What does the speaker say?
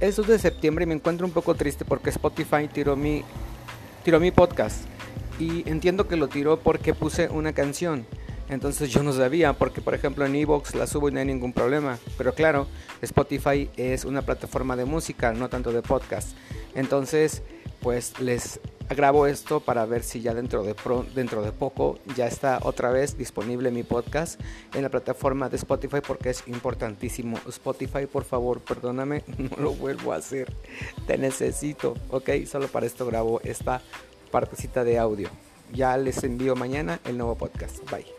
es 2 de septiembre y me encuentro un poco triste porque Spotify tiró mi, tiró mi podcast. Y entiendo que lo tiró porque puse una canción. Entonces yo no sabía, porque por ejemplo en Evox la subo y no hay ningún problema. Pero claro, Spotify es una plataforma de música, no tanto de podcast. Entonces, pues les grabo esto para ver si ya dentro de, dentro de poco ya está otra vez disponible mi podcast en la plataforma de Spotify porque es importantísimo. Spotify, por favor, perdóname, no lo vuelvo a hacer. Te necesito, ok. Solo para esto grabo esta partecita de audio. Ya les envío mañana el nuevo podcast. Bye.